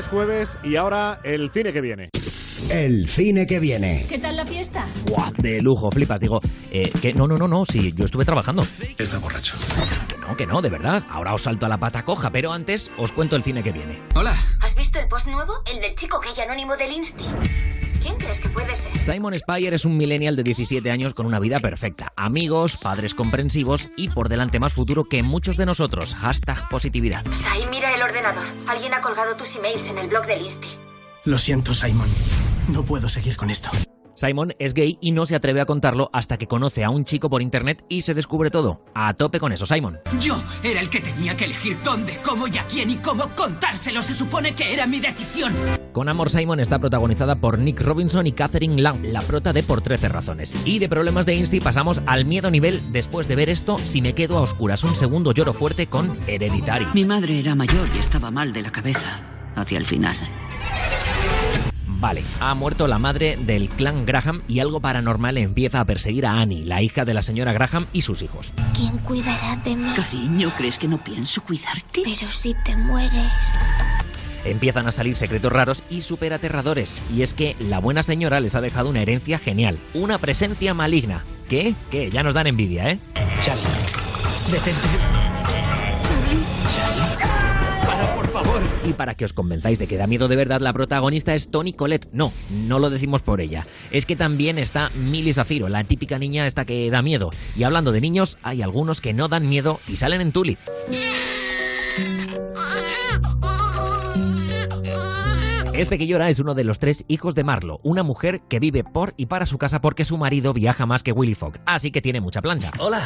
Es jueves y ahora el cine que viene. El cine que viene. ¿Qué tal la fiesta? Buah, de lujo, flipas. Digo, eh, que no, no, no, no, sí, yo estuve trabajando. Está borracho. Que no, que no, de verdad. Ahora os salto a la pata coja, pero antes os cuento el cine que viene. Hola. ¿Has visto el post nuevo? El del chico gay anónimo del Insti. ¿Quién crees que puede ser? Simon Spire es un millennial de 17 años con una vida perfecta. Amigos, padres comprensivos y por delante más futuro que muchos de nosotros. Hashtag positividad. Sai, mira el ordenador. Alguien ha colgado tus emails en el blog del Insti. Lo siento, Simon. No puedo seguir con esto. Simon es gay y no se atreve a contarlo hasta que conoce a un chico por internet y se descubre todo. A tope con eso, Simon. Yo era el que tenía que elegir dónde, cómo y a quién y cómo contárselo. Se supone que era mi decisión. Con Amor Simon está protagonizada por Nick Robinson y Catherine Lang, la prota de Por 13 razones. Y de problemas de Insti pasamos al miedo nivel después de ver esto si me quedo a oscuras. Un segundo lloro fuerte con Hereditary. Mi madre era mayor y estaba mal de la cabeza hacia el final. Vale, ha muerto la madre del clan Graham y algo paranormal empieza a perseguir a Annie, la hija de la señora Graham y sus hijos. ¿Quién cuidará de mí? Cariño, ¿crees que no pienso cuidarte? Pero si te mueres. Empiezan a salir secretos raros y súper aterradores. Y es que la buena señora les ha dejado una herencia genial, una presencia maligna. ¿Qué? ¿Qué? Ya nos dan envidia, ¿eh? Charlie, detente. Charlie. Favor. Y para que os convenzáis de que da miedo de verdad, la protagonista es Toni Colette. No, no lo decimos por ella. Es que también está Milly Safiro, la típica niña esta que da miedo. Y hablando de niños, hay algunos que no dan miedo y salen en Tulip. Este que llora es uno de los tres hijos de Marlo, una mujer que vive por y para su casa porque su marido viaja más que Willy Fogg, así que tiene mucha plancha. Hola,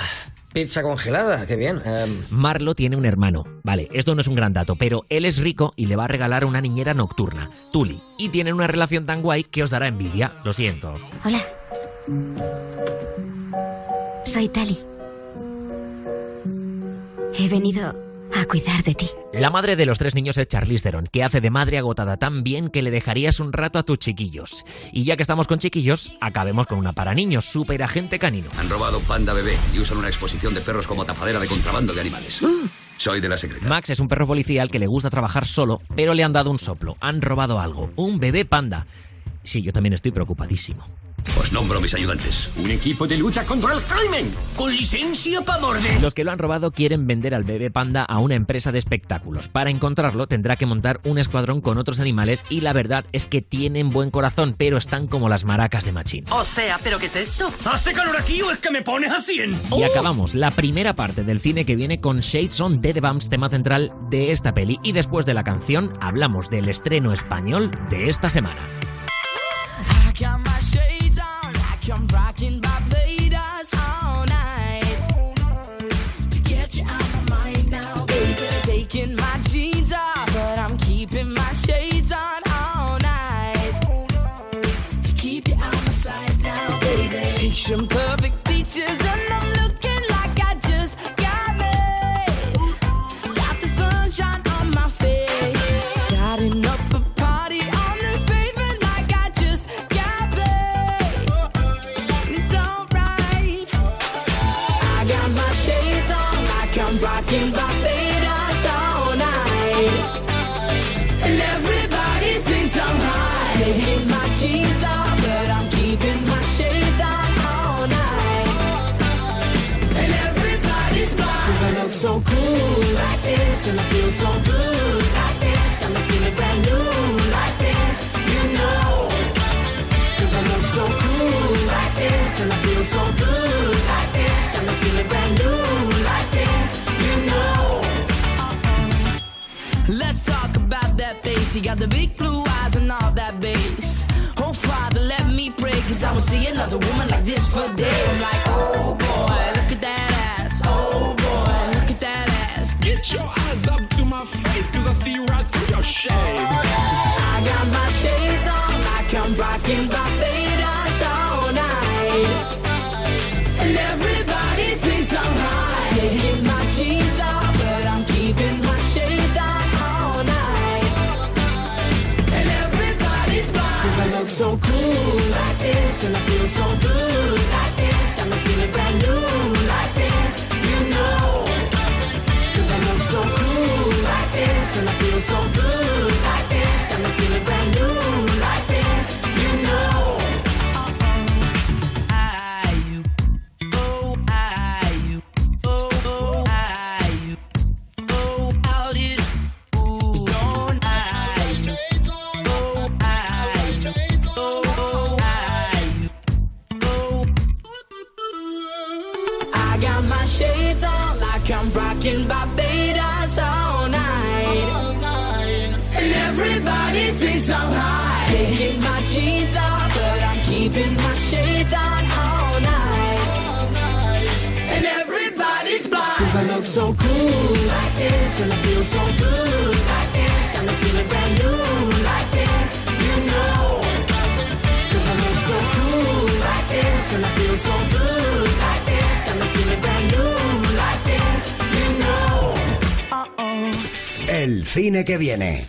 pizza congelada, qué bien. Em, Marlo tiene un hermano. Vale, esto no es un gran dato, pero él es rico y le va a regalar una niñera nocturna, Tuli. Y tienen una relación tan guay que os dará envidia. Lo siento. Hola. Soy Tali. He venido a cuidar de ti. La madre de los tres niños es Charlize Theron, que hace de madre agotada tan bien que le dejarías un rato a tus chiquillos. Y ya que estamos con chiquillos, acabemos con una para niños, super agente canino. Han robado Panda Bebé y usan una exposición de perros como tapadera de contrabando de animales. Soy de la secreta. Max es un perro policial que le gusta trabajar solo, pero le han dado un soplo. Han robado algo. Un bebé panda. Sí, yo también estoy preocupadísimo. Os nombro mis ayudantes. Un equipo de lucha contra el crimen. Con licencia para morder. Los que lo han robado quieren vender al bebé panda a una empresa de espectáculos. Para encontrarlo tendrá que montar un escuadrón con otros animales y la verdad es que tienen buen corazón, pero están como las maracas de Machín. O sea, ¿pero qué es esto? ¿Hace calor aquí o es que me pones a 100? Y acabamos la primera parte del cine que viene con Shades on Dead Bumps, tema central de esta peli. Y después de la canción hablamos del estreno español de esta semana. I'm rocking Barbados all night to get you out my mind now, baby. Taking my jeans off, but I'm keeping my shades on all night to keep you out my sight now, baby. Picture perfect this, and I feel so good. Like this. Got me feeling brand new. Like this, you know. Cause I look so cool. Like this And I feel so good. Like this Got me feeling brand new. Like this You know. Let's talk about that bass He got the big blue eyes and all that bass. Oh father let me pray Cause I won't see another woman like this for days. I'm like oh boy look at that Eyes up to my face Cause I see right through your shades I got my shades on like I'm rocking Barbados all night. And everybody thinks I'm high. Hit my jeans off, but I'm keeping my shades on all night. And everybody's blind. Cause I look so cool like this, and I feel so good so good like this. Got me feeling brand new like this. You know. I got my shades on like I'm rocking Barbados. Thinks I'm high. Taking my jeans off, but I'm keeping my shades on all night. And everybody's blind. Cause I look so cool like this, and I feel so good like this. Got me feeling brand new like this, you know. Cause I look so cool like this, and I feel so good like this. Got me feeling brand new like this, you know. Uh-oh. El cine que viene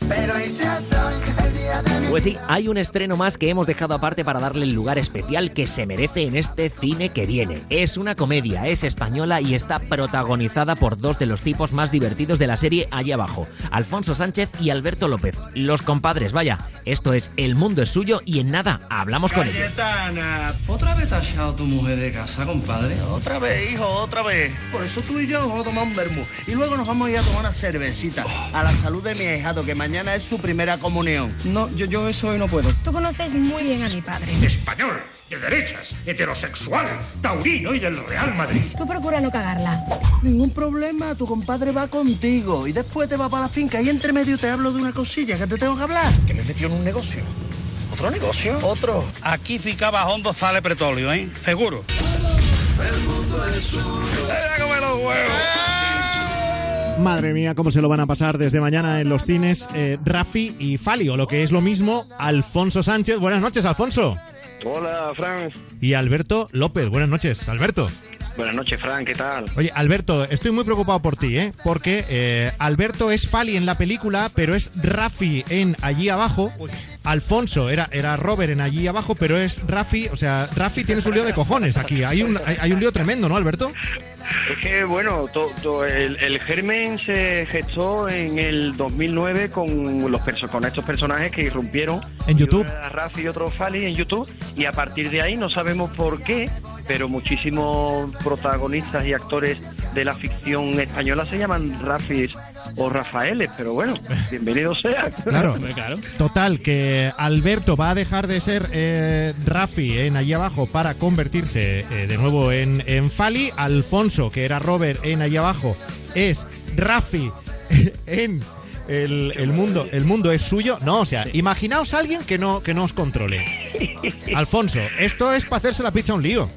de pues sí, hay un estreno más que hemos dejado aparte para darle el lugar especial que se merece en este cine que viene. Es una comedia, es española y está protagonizada por dos de los tipos más divertidos de la serie allí abajo, Alfonso Sánchez y Alberto López, los compadres, vaya. Esto es El mundo es suyo y en nada hablamos con ellos. ¿otra vez te has echado tu mujer de casa, compadre? Otra vez, hijo, otra vez. Por eso tú y yo nos vamos a tomar un vermú. Y luego nos vamos a ir a tomar una cervecita. A la salud de mi ahijado, que mañana es su primera comunión. No, yo, yo eso hoy no puedo. Tú conoces muy bien a mi padre. Español, de derechas, heterosexual, taurino y del Real Madrid. Tú procura no cagarla. Ningún problema, tu compadre va contigo. Y después te va para la finca y entre medio te hablo de una cosilla que te tengo que hablar. Que me metió en un negocio. ¿Otro negocio? Otro. Aquí ficaba hondo sale petróleo, ¿eh? Seguro. Madre mía, cómo se lo van a pasar desde mañana en los cines eh, Rafi y Fali, o lo que es lo mismo, Alfonso Sánchez. Buenas noches, Alfonso. Hola, Fran. Y Alberto López. Buenas noches, Alberto. Buenas noches, Fran, ¿qué tal? Oye, Alberto, estoy muy preocupado por ti, ¿eh? Porque eh, Alberto es Fali en la película, pero es Rafi en Allí Abajo. Alfonso era, era Robert en Allí Abajo, pero es Rafi. O sea, Rafi tienes un lío de cojones aquí. Hay un, hay, hay un lío tremendo, ¿no, Alberto? Es que, bueno, to- to- el, el germen se gestó en el 2009 con, los perso- con estos personajes que irrumpieron. En YouTube. Rafi y otro Fali en YouTube. Y a partir de ahí no sabemos por qué, pero muchísimos protagonistas y actores de la ficción española se llaman Rafis o Rafaeles. Pero bueno, bienvenido sea. Claro. Total, que Alberto va a dejar de ser eh, Rafi en allí abajo para convertirse eh, de nuevo en, en Fali. Alfonso, que era Robert en allí abajo, es Rafi en el, el mundo. El mundo es suyo. No, o sea, imaginaos a alguien que no, que no os controle. Alfonso, esto es para hacerse la pizza un lío.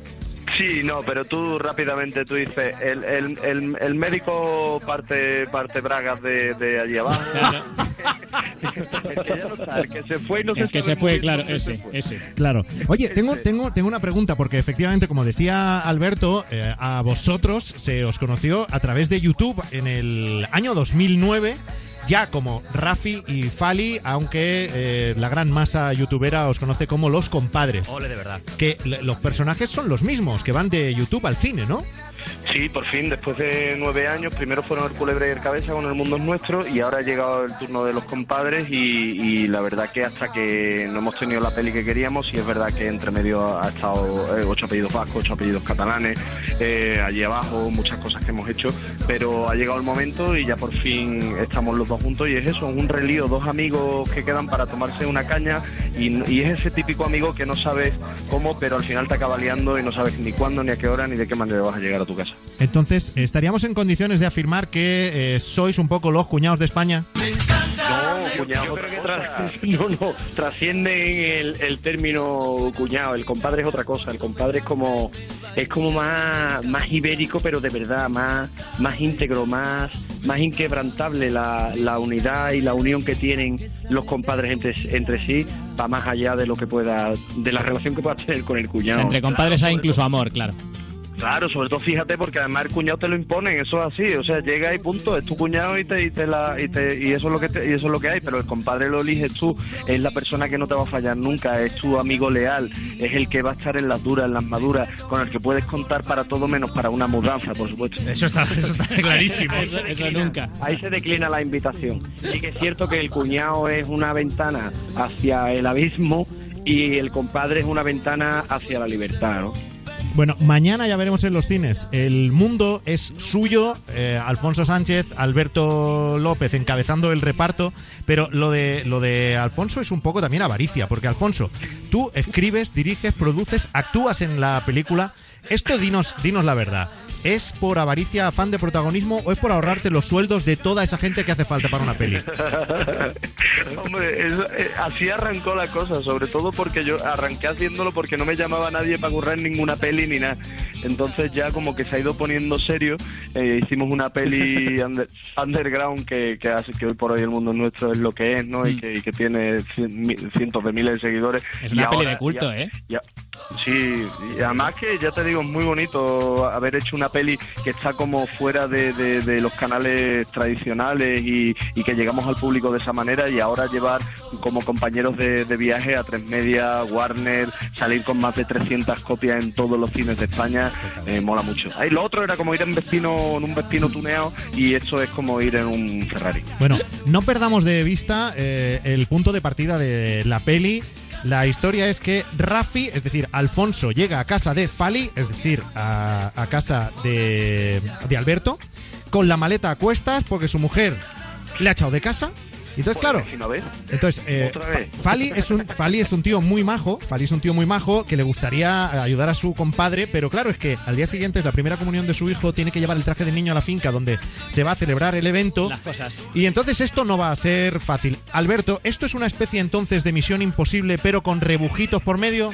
Sí, no, pero tú rápidamente tú dices, el, el, el, el médico parte parte bragas de, de allí abajo. el que se fue y no se El que se fue, claro, ese, ese. Claro. Oye, tengo, tengo, tengo una pregunta, porque efectivamente, como decía Alberto, eh, a vosotros se os conoció a través de YouTube en el año 2009, ya como Rafi y Fali, aunque eh, la gran masa youtubera os conoce como los compadres. Ole, de verdad. Que los personajes son los mismos, que van de YouTube al cine, ¿no? Sí, por fin, después de nueve años, primero fueron el Culebra y el Cabeza con El Mundo es Nuestro y ahora ha llegado el turno de los compadres y, la verdad que hasta que no hemos tenido la peli que queríamos, y es verdad que entre medio ha estado eh, ocho apellidos vascos, ocho apellidos catalanes, eh, allí abajo, muchas cosas que hemos hecho, pero ha llegado el momento y ya por fin estamos los dos juntos y es eso, un relío, dos amigos que quedan para tomarse una caña y, y es ese típico amigo que no sabes cómo, pero al final te acaba liando y no sabes ni cuándo, ni a qué hora, ni de qué manera vas a llegar a tu casa. Entonces, ¿estaríamos en condiciones de afirmar que eh, sois un poco los cuñados de España? No, cuñado. no, no, trasciende el, el término cuñado. El compadre es otra cosa. El compadre es como es como más más ibérico, pero de verdad, más más íntegro, más más inquebrantable la, la unidad y la unión que tienen los compadres entre, entre sí va más allá de lo que pueda de la relación que puedas tener con el O cuñado. sea, entre compadres hay incluso amor, claro. Claro, sobre todo fíjate porque además el cuñado te lo imponen, eso es así, o sea, llega y punto, es tu cuñado y te, y te la y, te- y eso es lo que te- y eso es lo que hay, pero el compadre lo eliges tú, es la persona que no te va a fallar nunca, es tu amigo leal, es el que va a estar en las duras, en las maduras, con el que puedes contar para todo menos para una mudanza, por supuesto. Eso está, eso está clarísimo. Eso- eso nunca. Ahí se declina la invitación. Sí que es cierto que el cuñado es una ventana hacia el abismo y el compadre es una ventana hacia la libertad, ¿no? Bueno, mañana ya veremos en los cines. El mundo es suyo. eh, Alfonso Sánchez, Alberto López encabezando el reparto. Pero lo de, lo de Alfonso es un poco también avaricia. Porque Alfonso, tú escribes, diriges, produces, actúas en la película. Esto dinos, dinos la verdad. ¿Es por avaricia, afán de protagonismo o es por ahorrarte los sueldos de toda esa gente que hace falta para una peli? Hombre, es- eh, así arrancó la cosa, sobre todo porque yo arranqué haciéndolo porque no me llamaba nadie para currar ninguna peli ni nada. Entonces ya como que se ha ido poniendo serio. Eh, hicimos una peli under- underground que, que hace que hoy por hoy el mundo nuestro es lo que es, ¿no? Y, que, y que tiene cien- mi- cientos de miles de seguidores. Es Y una peli ahora de culto, ya- ¿eh? ya- sí, y además que ya te digo, es muy bonito haber hecho una peli que está como fuera de, de- los canales tradicionales y, y que llegamos al público de esa manera y ahora llevar como compañeros de, de viaje a Tres Media, Warner, salir con más de 300 copias en todos los cines de España, eh, mola mucho. Ahí lo otro era como ir en Vespino, en un Vespino tuneado y esto es como ir en un Ferrari. Bueno, no perdamos de vista eh, el punto de partida de la peli. La historia es que Rafi, es decir, Alfonso, llega a casa de Fali, es decir, a, casa de, de Alberto, con la maleta a cuestas porque su mujer le ha echado de casa. Y Entonces, claro, entonces, eh, Fali es un Fali es un tío muy majo, Fali es un tío muy majo que le gustaría ayudar a su compadre, pero claro, es que al día siguiente es la primera comunión de su hijo, tiene que llevar el traje de niño a la finca donde se va a celebrar el evento. Las cosas. Y entonces esto no va a ser fácil. Alberto, ¿esto es una especie entonces de misión imposible, pero con rebujitos por medio?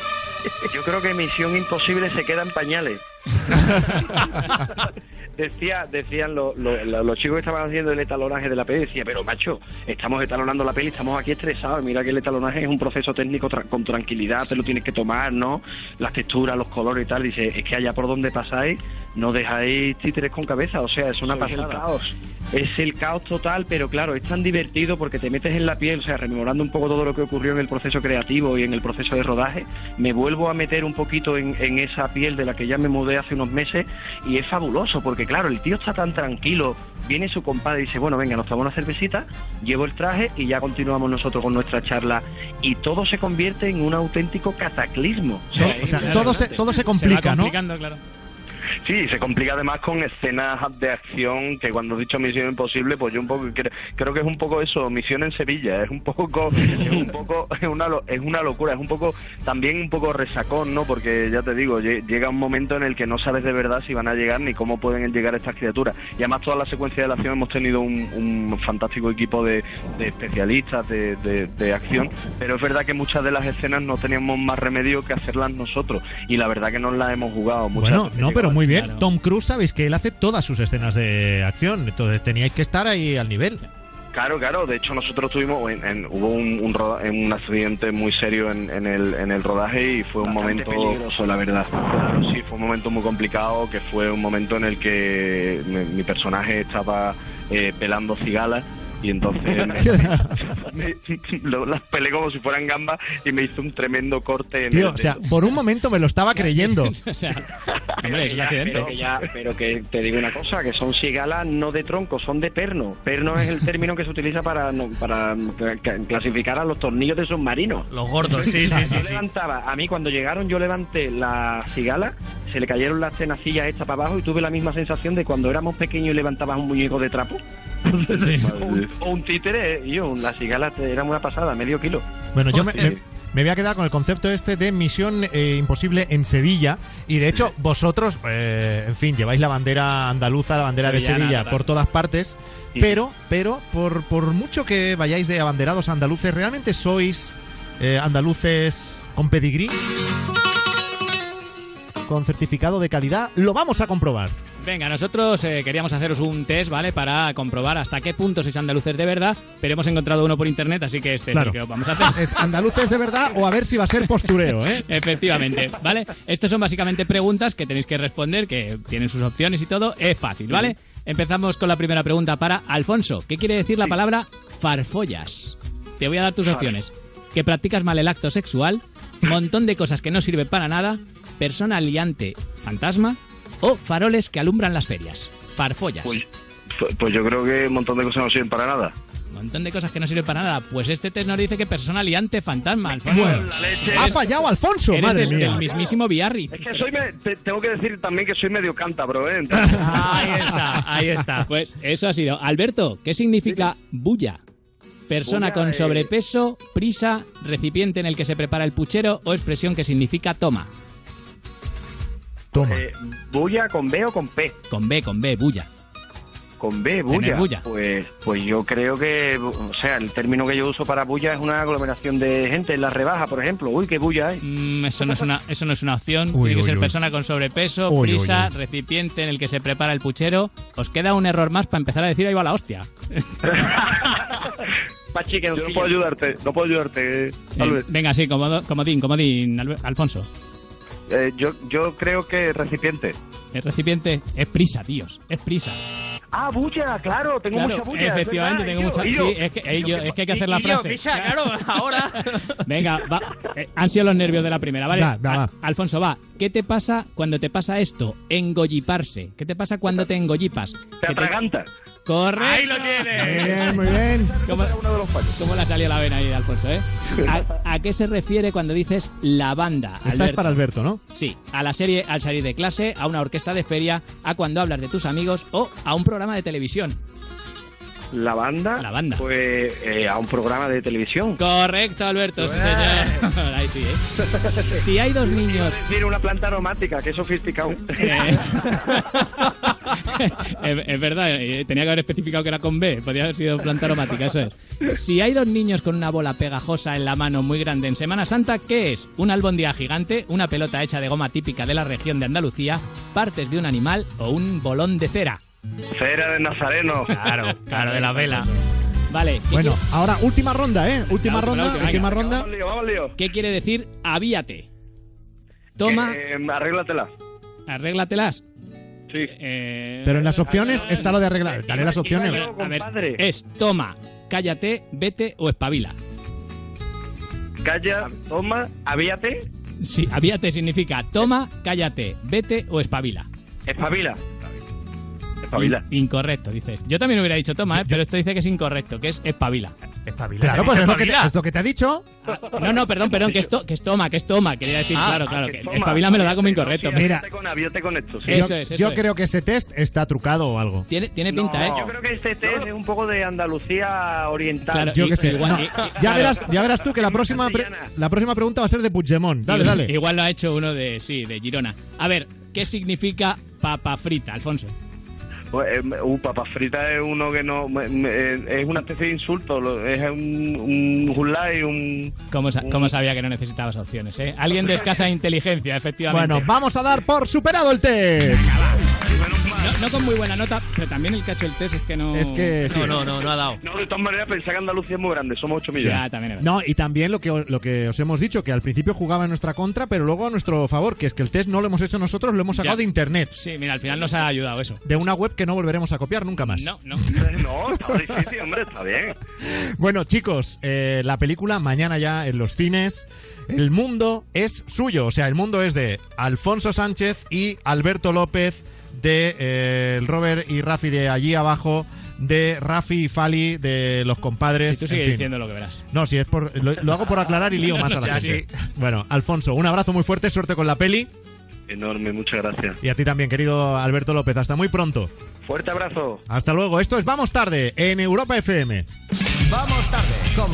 Yo creo que Misión Imposible se queda en pañales. Decía, decían lo- lo- lo- los chicos que estaban haciendo el etalonaje de la peli, decía, pero macho, estamos etalonando la peli, estamos aquí estresados, mira que el etalonaje es un proceso técnico tra- con tranquilidad, te lo tienes que tomar, ¿no? Las texturas, los colores y tal, dice, es que allá por donde pasáis no dejáis títeres con cabeza, o sea, es una el caos. Es el caos total, pero claro, es tan divertido porque te metes en la piel, o sea, rememorando un poco todo lo que ocurrió en el proceso creativo y en el proceso de rodaje, me vuelvo a meter un poquito en, en esa piel de la que ya me mudé hace unos meses y es fabuloso porque claro, el tío está tan tranquilo, viene su compadre y dice, bueno, venga, nos tomamos una cervecita, llevo el traje y ya continuamos nosotros con nuestra charla y todo se convierte en un auténtico cataclismo. O sea, O sea, es todo se, todo se complica, va ¿no? complicando, claro. Sí, se complica además con escenas de acción que cuando he dicho Misión Imposible, pues yo un poco cre- creo que es un poco eso, Misión en Sevilla, es un poco es un poco es una es una locura, es un poco también un poco resacón, ¿no? Porque ya te digo, lle- llega un momento en el que no sabes de verdad si van a llegar ni cómo pueden llegar estas criaturas. Y además toda la secuencia de la acción hemos tenido un, un fantástico equipo de, de especialistas de, de- de acción, pero es verdad que muchas de las escenas no teníamos más remedio que hacerlas nosotros y la verdad que nos las hemos jugado muchas Bueno, no, pero muy bien. Tom Cruise, sabéis que él hace todas sus escenas de acción, entonces teníais que estar ahí al nivel. Claro, claro. De hecho, nosotros tuvimos, en- en- hubo un, un, roda- un accidente muy serio en, en el, en el rodaje y fue un Bastante momento peligroso, la verdad. Claro, sí, fue un momento muy complicado, que fue un momento en el que mi, mi personaje estaba eh, pelando cigalas y entonces me, me- lo- las pelé como si fueran gambas y me hizo un tremendo corte en Tío, el o sea, por un momento me lo estaba creyendo. o sea, hombre, es un accidente. Pero que, ya- pero que te digo una cosa, que son cigalas no de tronco, son de perno. Perno es el término que se utiliza para, no- para cla- clasificar a los tornillos de submarinos. Los gordos, sí, sí, sí. Yo sí. levantaba, a mí cuando llegaron yo levanté la cigala, se le cayeron las tenacillas estas para abajo y tuve la misma sensación de cuando éramos pequeños y levantabas un muñeco de trapo. o, un, o un títere, y yo, la cigala era una pasada, medio kilo. Bueno, yo me, me- me voy a quedar con el concepto este de Misión eh, Imposible en Sevilla. Y de hecho, vosotros, eh, en fin, lleváis la bandera andaluza, la bandera de Sevilla total. por todas partes. Pero, pero, por, por mucho que vayáis de abanderados andaluces, ¿realmente sois eh, andaluces con pedigrí? Con certificado de calidad. Lo vamos a comprobar. Venga, nosotros eh, queríamos haceros un test, ¿vale? Para comprobar hasta qué punto sois andaluces de verdad, pero hemos encontrado uno por internet, así que este Claro. es el que vamos a hacer. ¿Es andaluces de verdad o a ver si va a ser postureo, eh? Efectivamente, ¿vale? Estos son básicamente preguntas que tenéis que responder, que tienen sus opciones y todo. Es fácil, ¿vale? Empezamos con la primera pregunta para Alfonso. ¿Qué quiere decir la palabra farfollas? Te voy a dar tus opciones. Que practicas mal el acto sexual, montón de cosas que no sirven para nada, persona liante fantasma o faroles que alumbran las ferias. Farfollas. Pues, pues- pues yo creo que un montón de cosas no sirven para nada. Montón de cosas que no sirven para nada. Pues este test nos dice que persona liante fantasma, Alfonso. Bueno, ha fallado Alfonso, Eres madre del, mía. del mismísimo Biarritz. Es que soy me- te- tengo que decir también que soy medio cántabro, ¿eh? Entonces- Ahí está, ahí está. Pues eso ha sido. Alberto, ¿qué significa bulla? Persona Bulla, con sobrepeso, prisa, recipiente en el que se prepara el puchero o expresión que significa toma. Toma. Eh, ¿Bulla con B o con P? Con B, con B, bulla. Con B, bulla. bulla. Pues, pues yo creo que, o sea, el término que yo uso para bulla es una aglomeración de gente en la rebaja, por ejemplo. Uy, qué bulla hay. Mm, eso, no es una, eso no es una opción. Uy, Tiene que uy, ser uy. persona con sobrepeso, prisa, uy. recipiente en el que se prepara el puchero. Os queda un error más para empezar a decir ahí va la hostia. Pachi, que no puedo ayudarte, no puedo ayudarte, Eh, Albert. venga, sí, comodín, comodín, Alfonso. Eh, yo, yo creo que recipiente. El recipiente es prisa, tíos. Es prisa. Ah, bulla, claro, tengo Claro, mucha bulla. efectivamente, verdad, tengo mucha. Sí, es que, eh, yo- es que hay que hacer la frase. pisa, claro, ahora. Venga, va. Eh, han sido los nervios de la primera, ¿vale? Va, va, va. A- Alfonso, va. ¿Qué te pasa cuando te pasa esto? Engolliparse. ¿Qué te pasa cuando te engollipas? Te atraganta. Corre. Ahí lo tienes. Muy bien, muy bien. ¿Cómo, cómo le ha salido la vena ahí, Alfonso, eh? ¿A, a qué se refiere cuando dices la banda? Esta es Alberto? para Alberto, ¿no? Sí, a la serie al salir de clase, a una orquesta de feria, a cuando hablas de tus amigos o a un programa de televisión. La banda. La banda. Pues eh, a un programa de televisión. Correcto, Alberto, sí, señor. Ahí sí, ¿eh? Si hay dos niños decir una planta aromática, que sofisticado. Eh, es, es verdad, tenía que haber especificado que era con B, podría haber sido planta aromática, eso es. Si hay dos niños con una bola pegajosa en la mano muy grande en Semana Santa, ¿qué es? ¿Un albondía gigante, una pelota hecha de goma típica de la región de Andalucía, partes de un animal o un bolón de cera? Cera de Nazareno. Claro, claro, de la vela. Vale, ¿qué, Bueno, ahora última ronda, ¿eh? Última ronda, última, venga. ronda. Vamos lío, vamos lío. qué quiere decir avíate? Toma, Eh, arréglatela. arréglatelas. Sí. Eh, Pero en las opciones está lo de arreglar. Dale las opciones. A ver, es toma, cállate, vete o espabila. Calla, toma, Avíate, Sí, avíate significa toma, cállate, vete o espabila. espabila. Espabila. In- incorrecto, dices. Yo también hubiera dicho toma, ¿eh? pero esto dice que es incorrecto, que es espabila. Espabila. Claro, pues es lo, que te, es lo que te ha dicho. No, no, perdón, perdón, que es, to- que es toma, que es toma. Quería decir, Ah, claro, claro, que que espabila me lo da como incorrecto. Sí, Mira. avíate con, avíate con esto, sí. Eso yo es, eso yo es. creo que ese test está trucado o algo. Tiene, tiene pinta, ¿eh? Yo creo que este test es un poco de Andalucía oriental. Claro, Yo qué sé. igual- No, y- y- ya, claro. verás, ya verás tú que la próxima, pre- la próxima pregunta va a ser de Puigdemont. Dale, dale. Igual lo ha hecho uno de, sí, de Girona. A ver, ¿qué significa papa frita, Alfonso? Pues, eh, uh, papa frita es uno que no. me- me- eh, es una especie de insulto. lo- Es un, un hulai, un. ¿Cómo, sa- cómo sabía que no necesitabas opciones, eh? Alguien de escasa inteligencia, efectivamente. Bueno, vamos a dar por superado el test. No con muy buena nota, pero también el cacho del test es que no... Es que sí. No, no, no, no ha dado. No, de todas maneras, pensé que Andalucía es muy grande. Somos 8 millones. Ya, también es verdad. No, y también lo que, lo que os hemos dicho, que al principio jugaba en nuestra contra, pero luego a nuestro favor, que es que el test no lo hemos hecho nosotros, lo hemos sacado Ya. de internet. Sí, mira, al final nos ha ayudado eso. De una web que no volveremos a copiar nunca más. No, no. No, está difícil, hombre, está bien. Bueno, chicos, eh, la película mañana ya en los cines. El mundo es suyo, o sea, el mundo es de Alfonso Sánchez y Alberto López, de eh, Robert y Rafi de allí abajo, de Rafi y Fali de los compadres. Si tú en sigues fin. diciendo lo que verás. No, si es por, lo, lo hago por aclarar y lío más a la gente. Bueno, Alfonso, un abrazo muy fuerte, suerte con la peli. Enorme, muchas gracias. Y a ti también, querido Alberto López. Hasta muy pronto. Fuerte abrazo. Hasta luego. Esto es Vamos Tarde en Europa FM. Vamos tarde con